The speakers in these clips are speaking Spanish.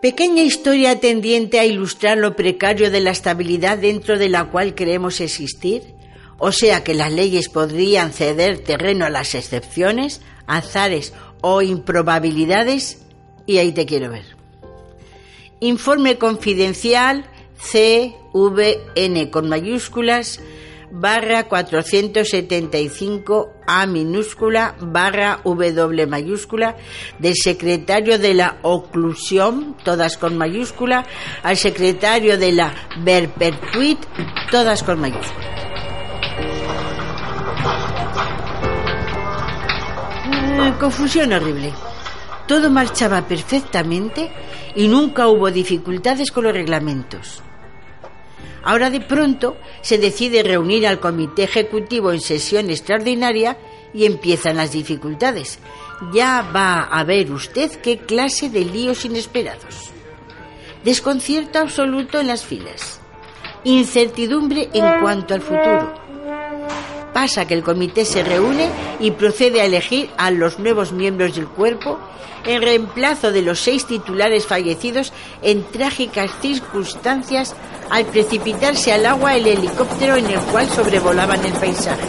Pequeña historia tendiente a ilustrar lo precario de la estabilidad dentro de la cual creemos existir, o sea que las leyes podrían ceder terreno a las excepciones, azares o improbabilidades, y ahí te quiero ver. Informe confidencial CVN con mayúsculas barra 475 A minúscula barra W mayúscula del secretario de la oclusión, todas con mayúscula, al secretario de la Verpertuit, todas con mayúscula. Eh, confusión horrible. Todo marchaba perfectamente y nunca hubo dificultades con los reglamentos. Ahora de pronto se decide reunir al comité ejecutivo en sesión extraordinaria y empiezan las dificultades. Ya va a ver usted qué clase de líos inesperados. Desconcierto absoluto en las filas. Incertidumbre en cuanto al futuro. Pasa que el comité se reúne y procede a elegir a los nuevos miembros del cuerpo en reemplazo de los seis titulares fallecidos en trágicas circunstancias al precipitarse al agua el helicóptero en el cual sobrevolaban el paisaje,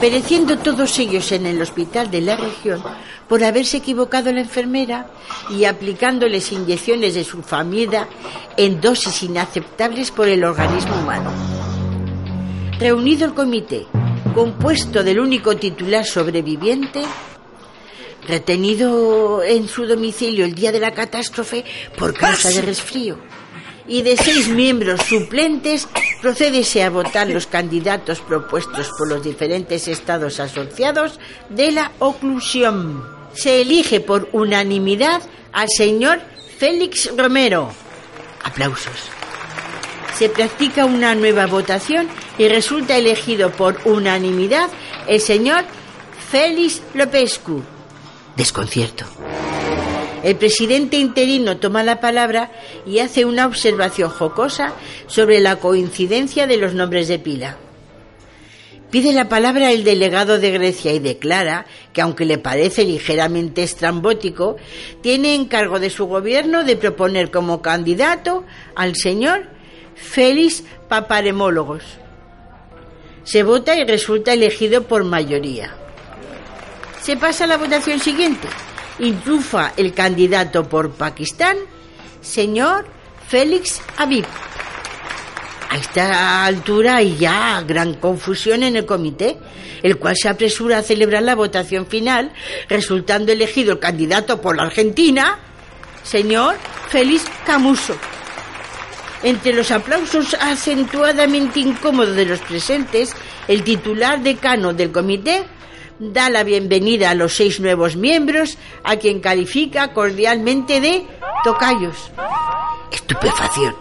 pereciendo todos ellos en el hospital de la región por haberse equivocado la enfermera y aplicándoles inyecciones de su familia en dosis inaceptables por el organismo humano. Reunido el comité, compuesto del único titular sobreviviente, retenido en su domicilio el día de la catástrofe por causa de resfrío. Y de seis miembros suplentes, procédese a votar los candidatos propuestos por los diferentes estados asociados de la oclusión. Se elige por unanimidad al señor Félix Romero. Aplausos. Se practica una nueva votación y resulta elegido por unanimidad el señor Félix Lopescu desconcierto. El presidente interino toma la palabra y hace una observación jocosa sobre la coincidencia de los nombres de pila. Pide la palabra el delegado de Grecia y declara que, aunque le parece ligeramente estrambótico, tiene encargo de su gobierno de proponer como candidato al señor Félix Paparemólogos. Se vota y resulta elegido por mayoría. Se pasa a la votación siguiente y el candidato por Pakistán, señor Félix Habib. A esta altura hay ya gran confusión en el comité, el cual se apresura a celebrar la votación final, resultando elegido el candidato por la Argentina, señor Félix Camuso. Entre los aplausos acentuadamente incómodos de los presentes, el titular decano del comité da la bienvenida a los seis nuevos miembros, a quien califica cordialmente de tocayos. Estupefacción.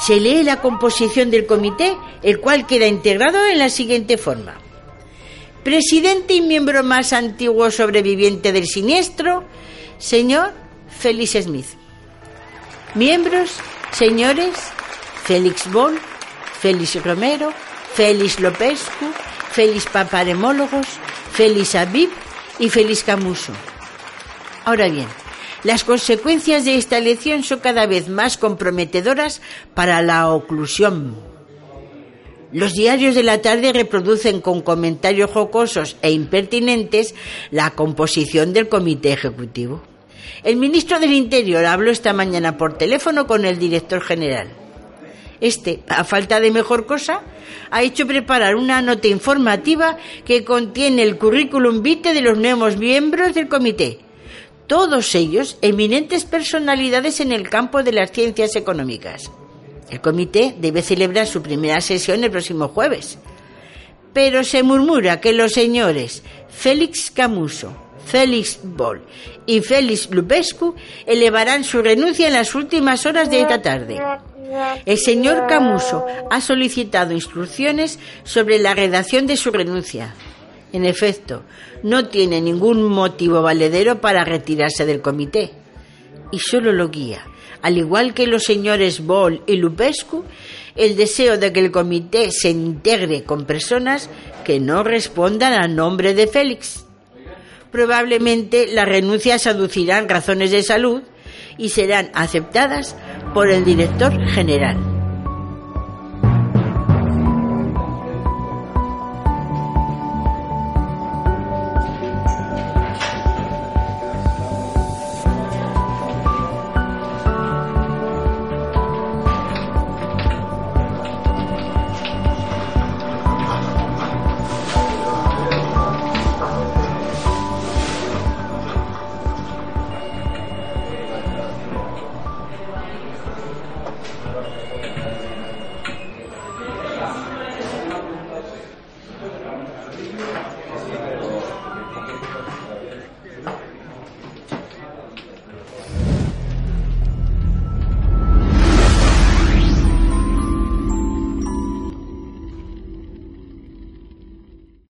Se lee la composición del comité, el cual queda integrado en la siguiente forma. Presidente y miembro más antiguo sobreviviente del siniestro, señor Félix Smith. Miembros, señores, Félix Boll, Félix Romero, Félix Lopescu, Félix Paparemólogos, Félix Aviv y Félix Camuso. Ahora bien, las consecuencias de esta elección son cada vez más comprometedoras para la oclusión. Los diarios de la tarde reproducen con comentarios jocosos e impertinentes la composición del comité ejecutivo. El ministro del Interior habló esta mañana por teléfono con el director general. Este, a falta de mejor cosa, ha hecho preparar una nota informativa que contiene el currículum vitae de los nuevos miembros del comité. Todos ellos eminentes personalidades en el campo de las ciencias económicas. El comité debe celebrar su primera sesión el próximo jueves. Pero se murmura que los señores Félix Camuso, Félix Boll y Félix Lupescu elevarán su renuncia en las últimas horas de esta tarde. El señor Camuso ha solicitado instrucciones sobre la redacción de su renuncia. En efecto, no tiene ningún motivo valedero para retirarse del comité y solo lo guía, al igual que los señores Boll y Lupescu, el deseo de que el comité se integre con personas que no respondan al nombre de Félix. Probablemente las renuncias aducirán razones de salud y serán aceptadas por el director general.